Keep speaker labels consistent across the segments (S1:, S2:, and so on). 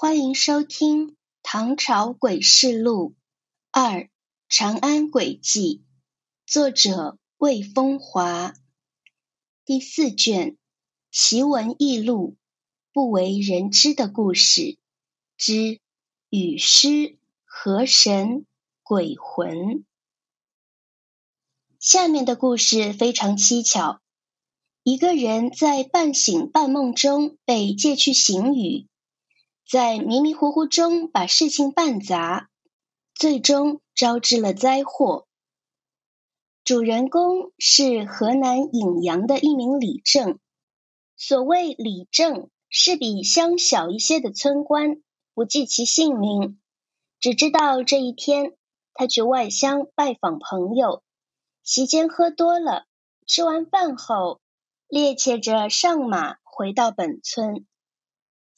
S1: 欢迎收听《唐朝诡事录二长安诡计》，作者魏风华，第四卷《奇闻异录》不为人知的故事之雨师河神鬼魂。下面的故事非常蹊跷。一个人在半醒半梦中被借去行雨，在迷迷糊糊中把事情办砸，最终招致了灾祸。主人公是河南颍阳的一名李正。所谓李正，是比乡小一些的村官，不记其姓名，只知道这一天他去外乡拜访朋友，席间喝多了，吃完饭后。趔趄着上马回到本村，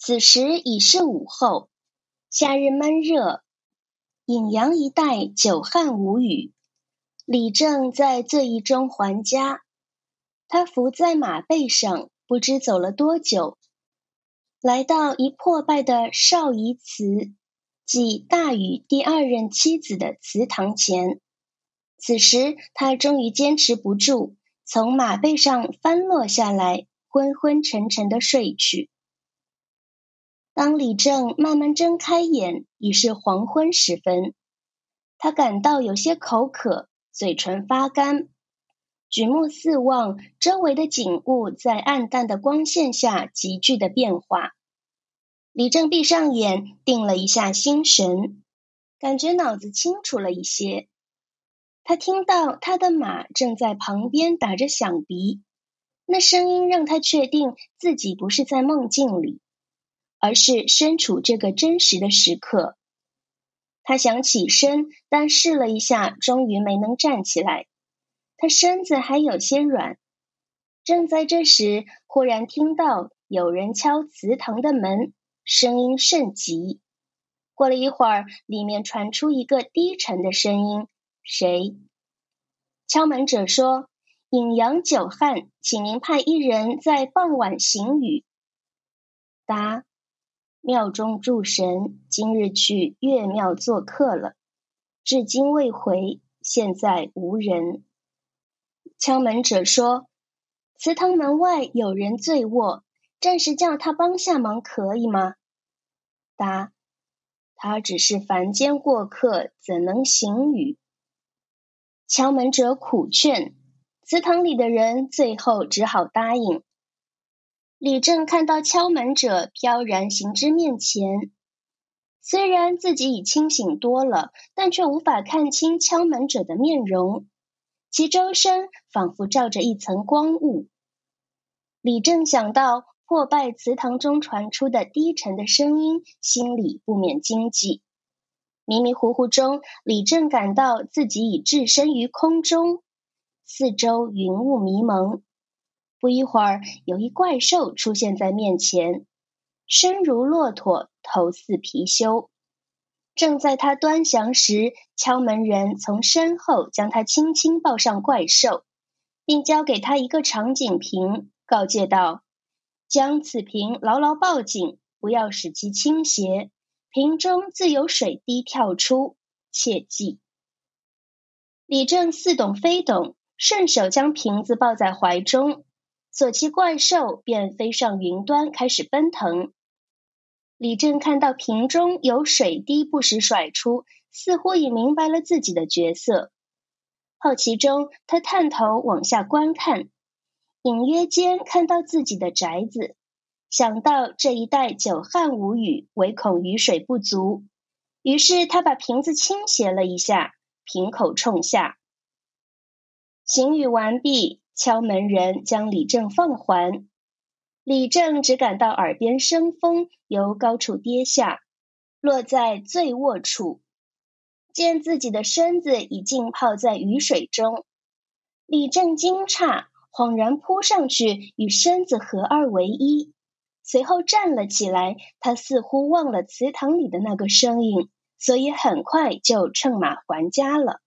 S1: 此时已是午后，夏日闷热，颍阳一带久旱无雨。李正在醉意中还家，他伏在马背上，不知走了多久，来到一破败的少仪祠，即大禹第二任妻子的祠堂前。此时他终于坚持不住。从马背上翻落下来，昏昏沉沉的睡去。当李正慢慢睁开眼，已是黄昏时分。他感到有些口渴，嘴唇发干，举目四望，周围的景物在暗淡的光线下急剧的变化。李正闭上眼，定了一下心神，感觉脑子清楚了一些。他听到他的马正在旁边打着响鼻，那声音让他确定自己不是在梦境里，而是身处这个真实的时刻。他想起身，但试了一下，终于没能站起来。他身子还有些软。正在这时，忽然听到有人敲祠堂的门，声音甚急。过了一会儿，里面传出一个低沉的声音。谁？敲门者说：“颍阳久旱，请您派一人在傍晚行雨。”答：“庙中诸神今日去岳庙做客了，至今未回，现在无人。”敲门者说：“祠堂门外有人醉卧，暂时叫他帮下忙，可以吗？”答：“他只是凡间过客，怎能行雨？”敲门者苦劝，祠堂里的人最后只好答应。李正看到敲门者飘然行至面前，虽然自己已清醒多了，但却无法看清敲门者的面容，其周身仿佛罩着一层光雾。李正想到破败祠堂中传出的低沉的声音，心里不免惊悸。迷迷糊糊中，李正感到自己已置身于空中，四周云雾迷蒙。不一会儿，有一怪兽出现在面前，身如骆驼，头似貔貅。正在他端详时，敲门人从身后将他轻轻抱上怪兽，并交给他一个长颈瓶，告诫道：“将此瓶牢牢抱紧，不要使其倾斜。”瓶中自有水滴跳出，切记。李正似懂非懂，顺手将瓶子抱在怀中，左骑怪兽便飞上云端，开始奔腾。李正看到瓶中有水滴不时甩出，似乎已明白了自己的角色。好奇中，他探头往下观看，隐约间看到自己的宅子。想到这一带久旱无雨，唯恐雨水不足，于是他把瓶子倾斜了一下，瓶口冲下。行雨完毕，敲门人将李正放还。李正只感到耳边生风，由高处跌下，落在醉卧处，见自己的身子已浸泡在雨水中。李正惊诧，恍然扑上去，与身子合二为一。随后站了起来，他似乎忘了祠堂里的那个声音，所以很快就乘马还家了。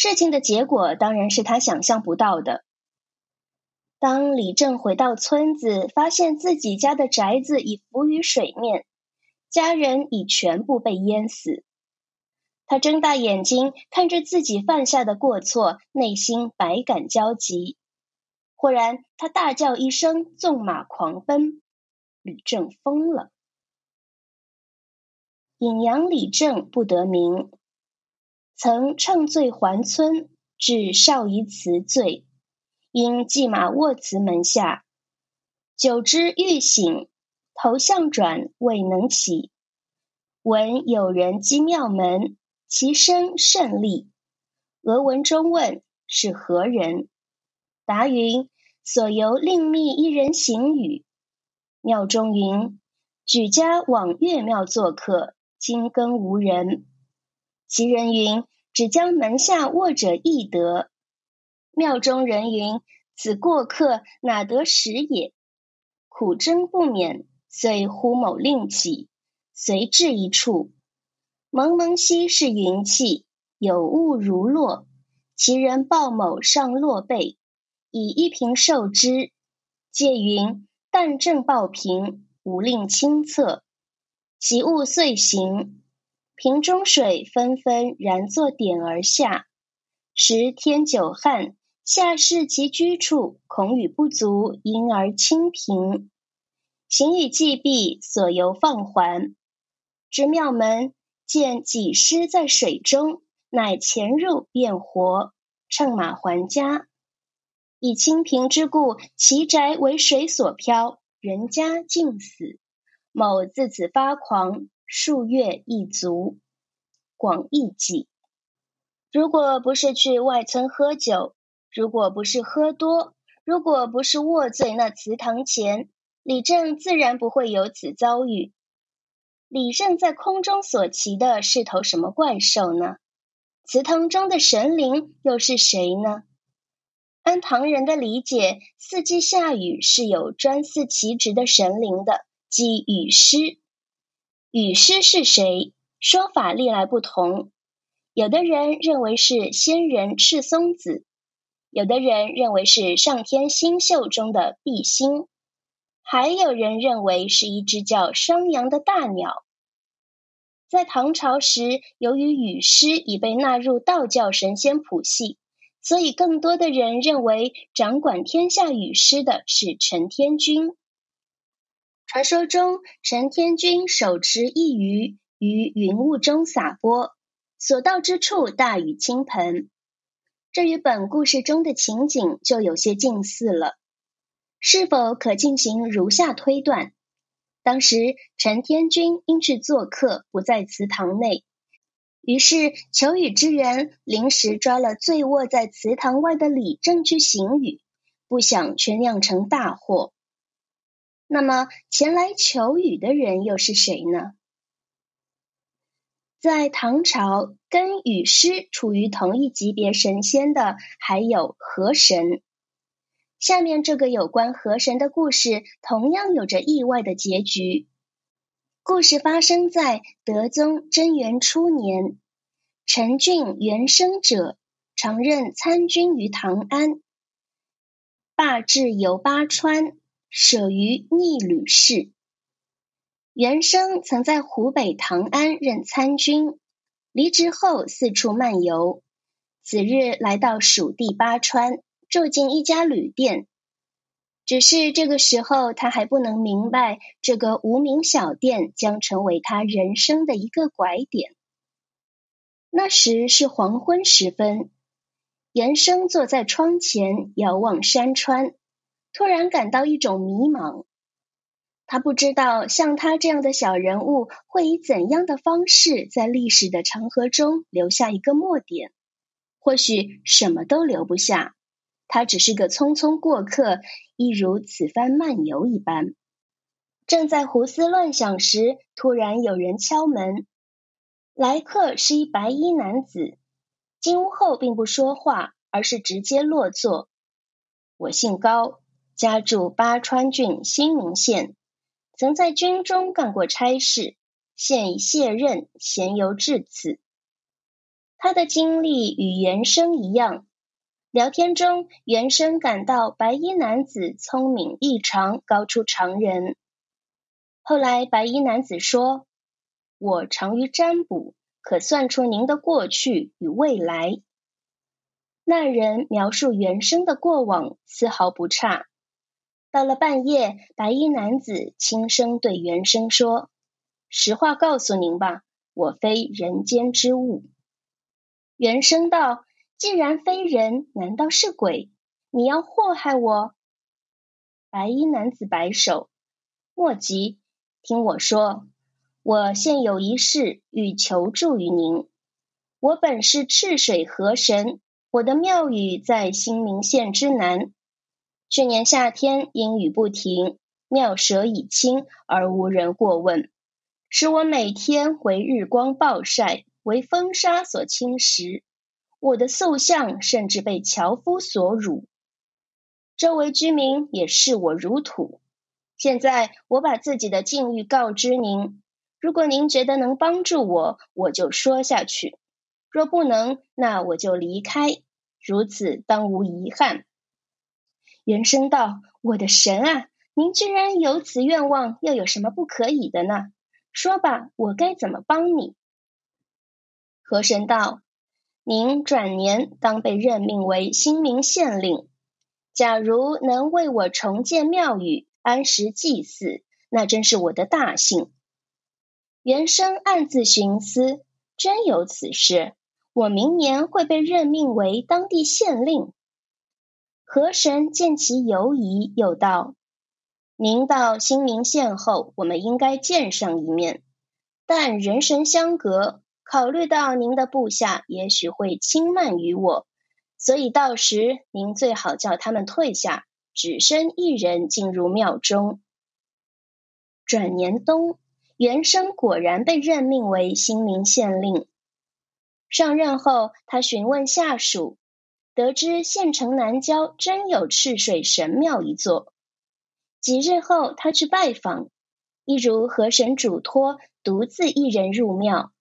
S1: 事情的结果当然是他想象不到的。当李正回到村子，发现自己家的宅子已浮于水面，家人已全部被淹死。他睁大眼睛看着自己犯下的过错，内心百感交集。忽然，他大叫一声，纵马狂奔。李正疯了。隐阳李正不得名，曾乘醉还村，至少仪辞醉，因骑马卧祠门下，久之欲醒，头向转，未能起。闻有人击庙门。其声甚厉。俄文中问是何人？答云：所由另觅一人行语。庙中云：举家往岳庙做客，今更无人。其人云：只将门下卧者易得。庙中人云：此过客哪得食也？苦争不免，遂呼某令起，随至一处。蒙蒙兮是云气，有物如落。其人抱某上落背，以一瓶受之。借云：但正抱平，无令亲侧。其物遂行，瓶中水纷纷然作点而下。时天久旱，下视其居处，恐雨不足，因而清贫。行雨既毕，所由放还，至庙门。见己尸在水中，乃潜入便活，乘马还家。以清平之故，其宅为水所漂，人家尽死。某自此发狂，数月一足。广义记。如果不是去外村喝酒，如果不是喝多，如果不是卧醉那祠堂前，李正自然不会有此遭遇。李正在空中所骑的是头什么怪兽呢？祠堂中的神灵又是谁呢？按唐人的理解，四季下雨是有专司其职的神灵的，即雨师。雨师是谁？说法历来不同。有的人认为是仙人赤松子，有的人认为是上天星宿中的毕星。还有人认为是一只叫商阳的大鸟。在唐朝时，由于雨师已被纳入道教神仙谱系，所以更多的人认为掌管天下雨师的是陈天君。传说中，陈天君手持一鱼于云雾中撒播，所到之处大雨倾盆。这与本故事中的情景就有些近似了。是否可进行如下推断？当时陈天君因去做客，不在祠堂内，于是求雨之人临时抓了醉卧在祠堂外的李正去行雨，不想却酿成大祸。那么前来求雨的人又是谁呢？在唐朝，跟雨师处于同一级别神仙的还有河神。下面这个有关河神的故事，同样有着意外的结局。故事发生在德宗贞元初年，陈俊元生者常任参军于唐安，罢至游巴川，舍于逆旅氏。元生曾在湖北唐安任参军，离职后四处漫游，此日来到蜀地巴川。住进一家旅店，只是这个时候他还不能明白，这个无名小店将成为他人生的一个拐点。那时是黄昏时分，严生坐在窗前遥望山川，突然感到一种迷茫。他不知道像他这样的小人物会以怎样的方式在历史的长河中留下一个墨点，或许什么都留不下。他只是个匆匆过客，一如此番漫游一般。正在胡思乱想时，突然有人敲门。来客是一白衣男子，进屋后并不说话，而是直接落座。我姓高，家住巴川郡新民县，曾在军中干过差事，现已卸任，闲游至此。他的经历与原生一样。聊天中，原生感到白衣男子聪明异常，高出常人。后来，白衣男子说：“我长于占卜，可算出您的过去与未来。”那人描述原生的过往，丝毫不差。到了半夜，白衣男子轻声对原生说：“实话告诉您吧，我非人间之物。”原生道：“既然非人，难道是鬼？你要祸害我？”白衣男子摆手：“莫急，听我说。我现有一事欲求助于您。我本是赤水河神，我的庙宇在新明县之南。”去年夏天阴雨不停，庙舍已清而无人过问，使我每天为日光暴晒，为风沙所侵蚀。我的塑像甚至被樵夫所辱，周围居民也视我如土。现在我把自己的境遇告知您，如果您觉得能帮助我，我就说下去；若不能，那我就离开。如此当无遗憾。原生道：“我的神啊，您居然有此愿望，又有什么不可以的呢？说吧，我该怎么帮你？”河神道：“您转年当被任命为新明县令，假如能为我重建庙宇、安时祭祀，那真是我的大幸。”原生暗自寻思：“真有此事？我明年会被任命为当地县令。”河神见其犹疑，又道：“您到新明县后，我们应该见上一面。但人神相隔，考虑到您的部下也许会轻慢于我，所以到时您最好叫他们退下，只身一人进入庙中。”转年冬，袁生果然被任命为新明县令。上任后，他询问下属。得知县城南郊真有赤水神庙一座，几日后他去拜访，一如河神嘱托，独自一人入庙。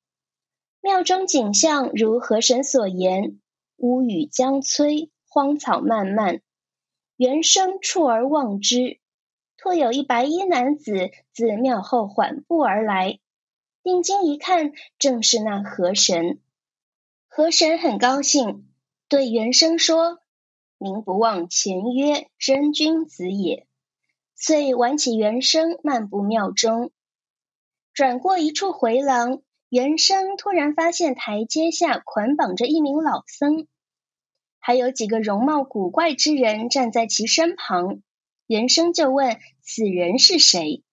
S1: 庙中景象如河神所言，乌雨将摧，荒草漫漫。原生触而望之，托有一白衣男子自庙后缓步而来。定睛一看，正是那河神。河神很高兴。对原生说：“您不忘前约，真君子也。”遂挽起原生，漫步庙中。转过一处回廊，原生突然发现台阶下捆绑着一名老僧，还有几个容貌古怪之人站在其身旁。原生就问：“此人是谁？”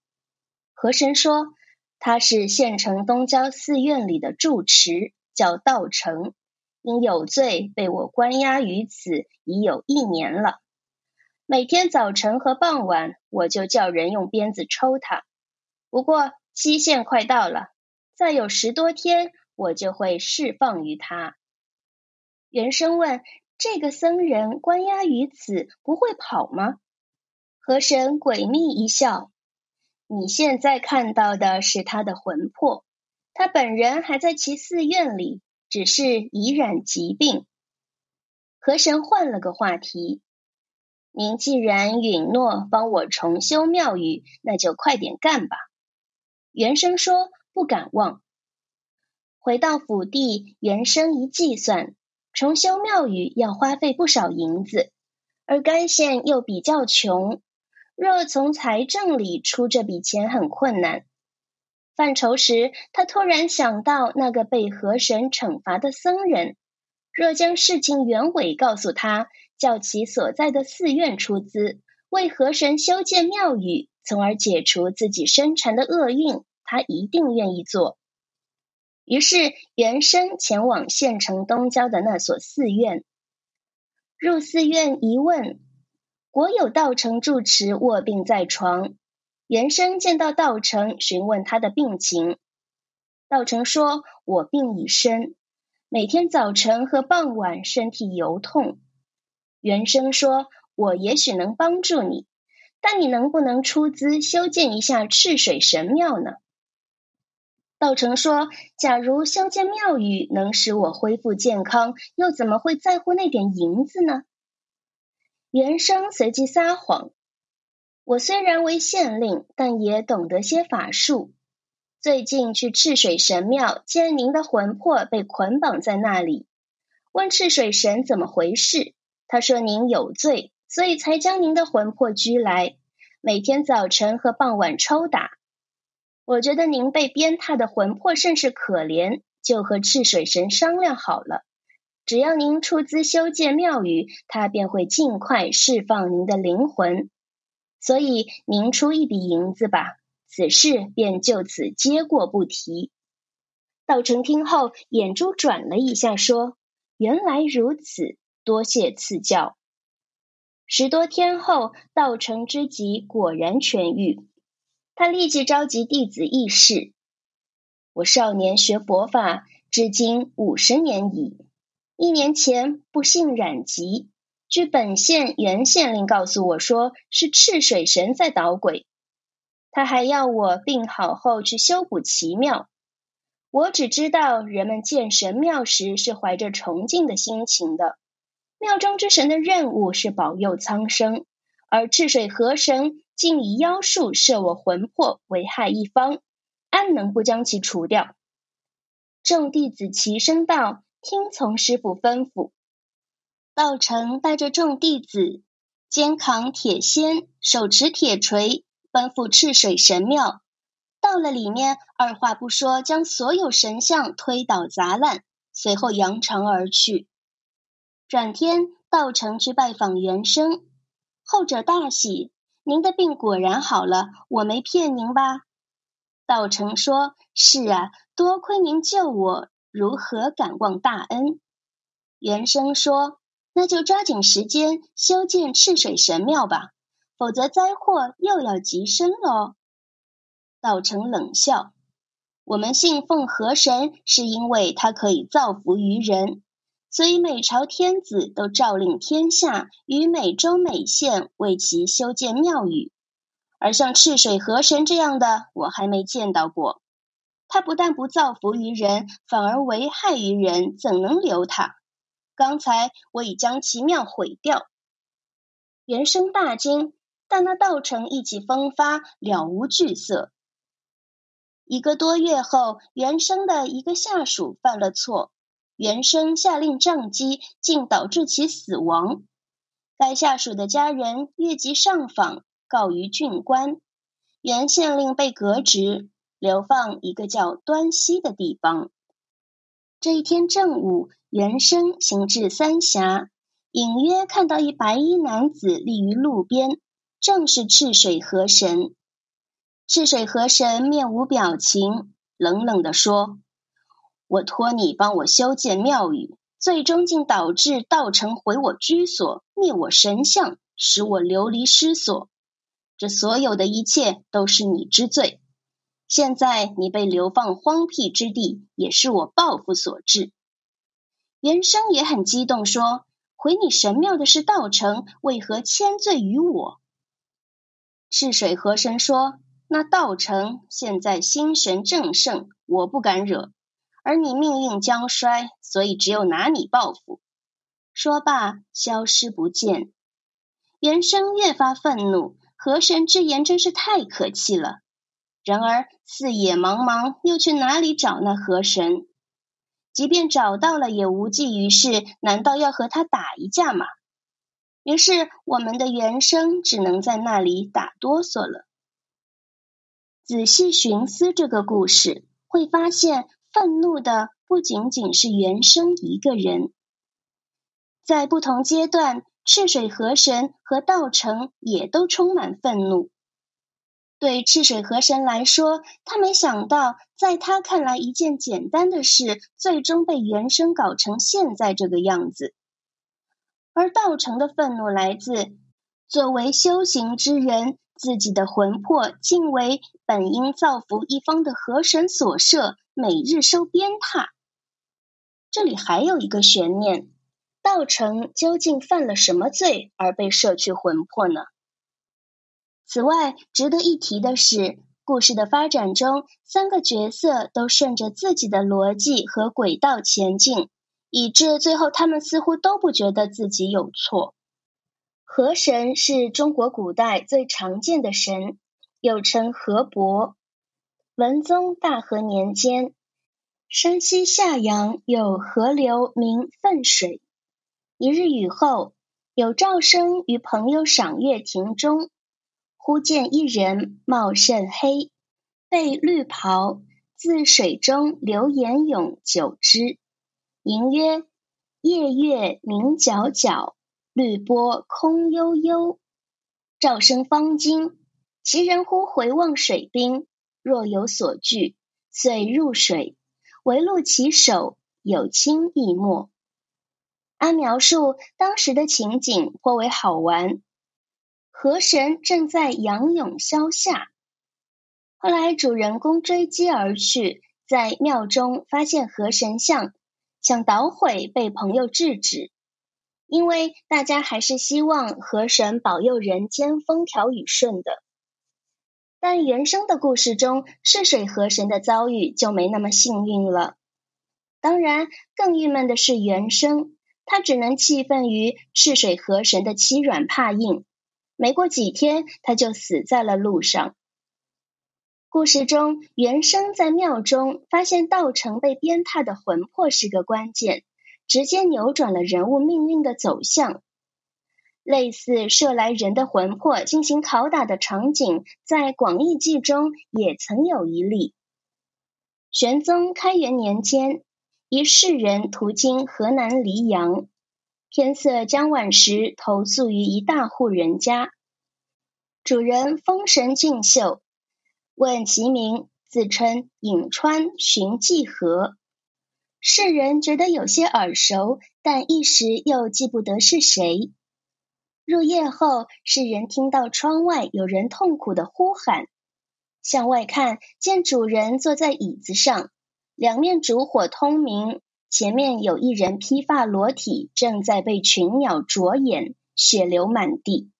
S1: 河神说：“他是县城东郊寺院里的住持，叫道成。”因有罪被我关押于此已有一年了。每天早晨和傍晚，我就叫人用鞭子抽他。不过期限快到了，再有十多天，我就会释放于他。原生问：“这个僧人关押于此，不会跑吗？”河神诡秘一笑：“你现在看到的是他的魂魄，他本人还在其寺院里。”只是已染疾病。河神换了个话题：“您既然允诺帮我重修庙宇，那就快点干吧。”原生说：“不敢忘。”回到府地，原生一计算，重修庙宇要花费不少银子，而该县又比较穷，若从财政里出这笔钱很困难。犯愁时，他突然想到那个被河神惩罚的僧人。若将事情原委告诉他，叫其所在的寺院出资为河神修建庙宇，从而解除自己身缠的厄运，他一定愿意做。于是，原生前往县城东郊的那所寺院。入寺院一问，国有道成住持卧病在床。原生见到道成，询问他的病情。道成说：“我病已深，每天早晨和傍晚身体游痛。”原生说：“我也许能帮助你，但你能不能出资修建一下赤水神庙呢？”道成说：“假如修建庙宇能使我恢复健康，又怎么会在乎那点银子呢？”原生随即撒谎。我虽然为县令，但也懂得些法术。最近去赤水神庙，见您的魂魄被捆绑在那里，问赤水神怎么回事。他说您有罪，所以才将您的魂魄拘来，每天早晨和傍晚抽打。我觉得您被鞭挞的魂魄甚是可怜，就和赤水神商量好了，只要您出资修建庙宇，他便会尽快释放您的灵魂。所以您出一笔银子吧。此事便就此接过不提。道成听后，眼珠转了一下，说：“原来如此，多谢赐教。”十多天后，道成之疾果然痊愈。他立即召集弟子议事：“我少年学佛法，至今五十年矣。一年前不幸染疾，据本县原县令告诉我说，是赤水神在捣鬼。”他还要我病好后去修补奇庙。我只知道人们建神庙时是怀着崇敬的心情的。庙中之神的任务是保佑苍生，而赤水河神竟以妖术摄我魂魄，危害一方，安能不将其除掉？众弟子齐声道：“听从师傅吩咐。”道成带着众弟子，肩扛铁锨，手持铁锤。奔赴赤水神庙，到了里面，二话不说，将所有神像推倒砸烂，随后扬长而去。转天，道成去拜访元生，后者大喜：“您的病果然好了，我没骗您吧？”道成说：“是啊，多亏您救我，如何敢忘大恩？”元生说：“那就抓紧时间修建赤水神庙吧。”否则灾祸又要及身喽。道成冷笑：“我们信奉河神，是因为他可以造福于人，所以每朝天子都诏令天下于每州每县为其修建庙宇。而像赤水河神这样的，我还没见到过。他不但不造福于人，反而危害于人，怎能留他？刚才我已将其庙毁掉。”原生大惊。但那道成意气风发，了无惧色。一个多月后，原生的一个下属犯了错，原生下令杖击，竟导致其死亡。该下属的家人越级上访，告于郡官，原县令被革职，流放一个叫端溪的地方。这一天正午，原生行至三峡，隐约看到一白衣男子立于路边。正是赤水河神。赤水河神面无表情，冷冷地说：“我托你帮我修建庙宇，最终竟导致道成毁我居所，灭我神像，使我流离失所。这所有的一切都是你之罪。现在你被流放荒僻之地，也是我报复所致。”原生也很激动，说：“毁你神庙的是道成，为何迁罪于我？”赤水河神说：“那道成现在心神正盛，我不敢惹；而你命运将衰，所以只有拿你报复。”说罢，消失不见。原生越发愤怒，河神之言真是太可气了。然而四野茫茫，又去哪里找那河神？即便找到了，也无济于事。难道要和他打一架吗？于是，我们的原生只能在那里打哆嗦了。仔细寻思这个故事，会发现愤怒的不仅仅是原生一个人。在不同阶段，赤水河神和道成也都充满愤怒。对赤水河神来说，他没想到，在他看来一件简单的事，最终被原生搞成现在这个样子。而道成的愤怒来自，作为修行之人，自己的魂魄竟为本应造福一方的河神所摄，每日受鞭挞。这里还有一个悬念：道成究竟犯了什么罪而被摄去魂魄呢？此外，值得一提的是，故事的发展中，三个角色都顺着自己的逻辑和轨道前进。以致最后，他们似乎都不觉得自己有错。河神是中国古代最常见的神，又称河伯。文宗大和年间，山西夏阳有河流名汾水。一日雨后，有赵生与朋友赏月亭中，忽见一人貌甚黑，被绿袍，自水中流言涌九之，吟曰：“夜月明皎皎，绿波空悠悠。”赵生方惊，其人忽回望水滨，若有所惧，遂入水，唯露其手，有清亦没。按描述当时的情景颇为好玩。河神正在仰泳消夏，后来主人公追击而去，在庙中发现河神像，想捣毁，被朋友制止。因为大家还是希望河神保佑人间风调雨顺的，但原生的故事中，赤水河神的遭遇就没那么幸运了。当然，更郁闷的是原生，他只能气愤于赤水河神的欺软怕硬，没过几天他就死在了路上。故事中，原生在庙中发现道成被鞭挞的魂魄是个关键。直接扭转了人物命运的走向。类似射来人的魂魄进行拷打的场景，在《广义记》中也曾有一例。玄宗开元年间，一士人途经河南黎阳，天色将晚时，投宿于一大户人家。主人风神俊秀，问其名，自称颍川荀继和。世人觉得有些耳熟，但一时又记不得是谁。入夜后，世人听到窗外有人痛苦的呼喊，向外看见主人坐在椅子上，两面烛火通明，前面有一人披发裸体，正在被群鸟啄眼，血流满地。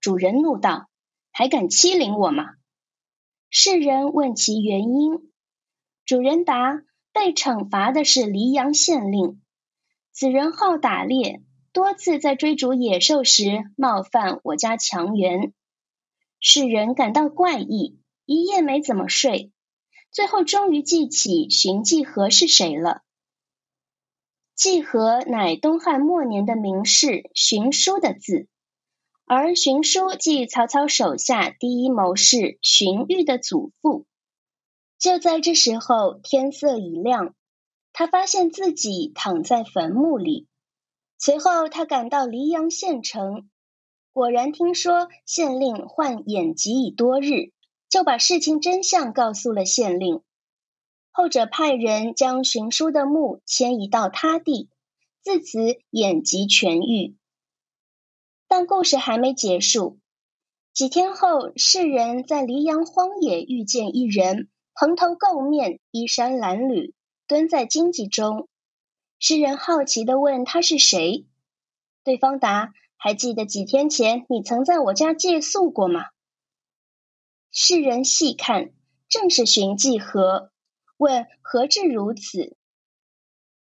S1: 主人怒道：“还敢欺凌我吗？”世人问其原因，主人答。被惩罚的是黎阳县令，此人好打猎，多次在追逐野兽时冒犯我家强援，世人感到怪异，一夜没怎么睡，最后终于记起荀继和是谁了。季和乃东汉末年的名士荀叔的字，而荀叔即曹操手下第一谋士荀彧的祖父。就在这时候，天色已亮，他发现自己躺在坟墓里。随后，他赶到黎阳县城，果然听说县令患眼疾已多日，就把事情真相告诉了县令。后者派人将荀叔的墓迁移到他地，自此眼疾痊愈。但故事还没结束。几天后，世人在黎阳荒野遇见一人。蓬头垢面，衣衫褴褛，蹲在荆棘中。诗人好奇地问他是谁，对方答：“还记得几天前你曾在我家借宿过吗？”世人细看，正是荀继和，问何至如此？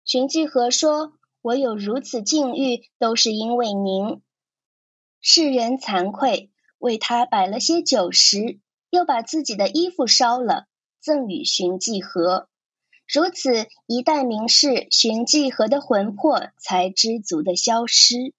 S1: 荀继和说：“我有如此境遇，都是因为您。”世人惭愧，为他摆了些酒食，又把自己的衣服烧了。赠与荀继和，如此一代名士荀继和的魂魄才知足的消失。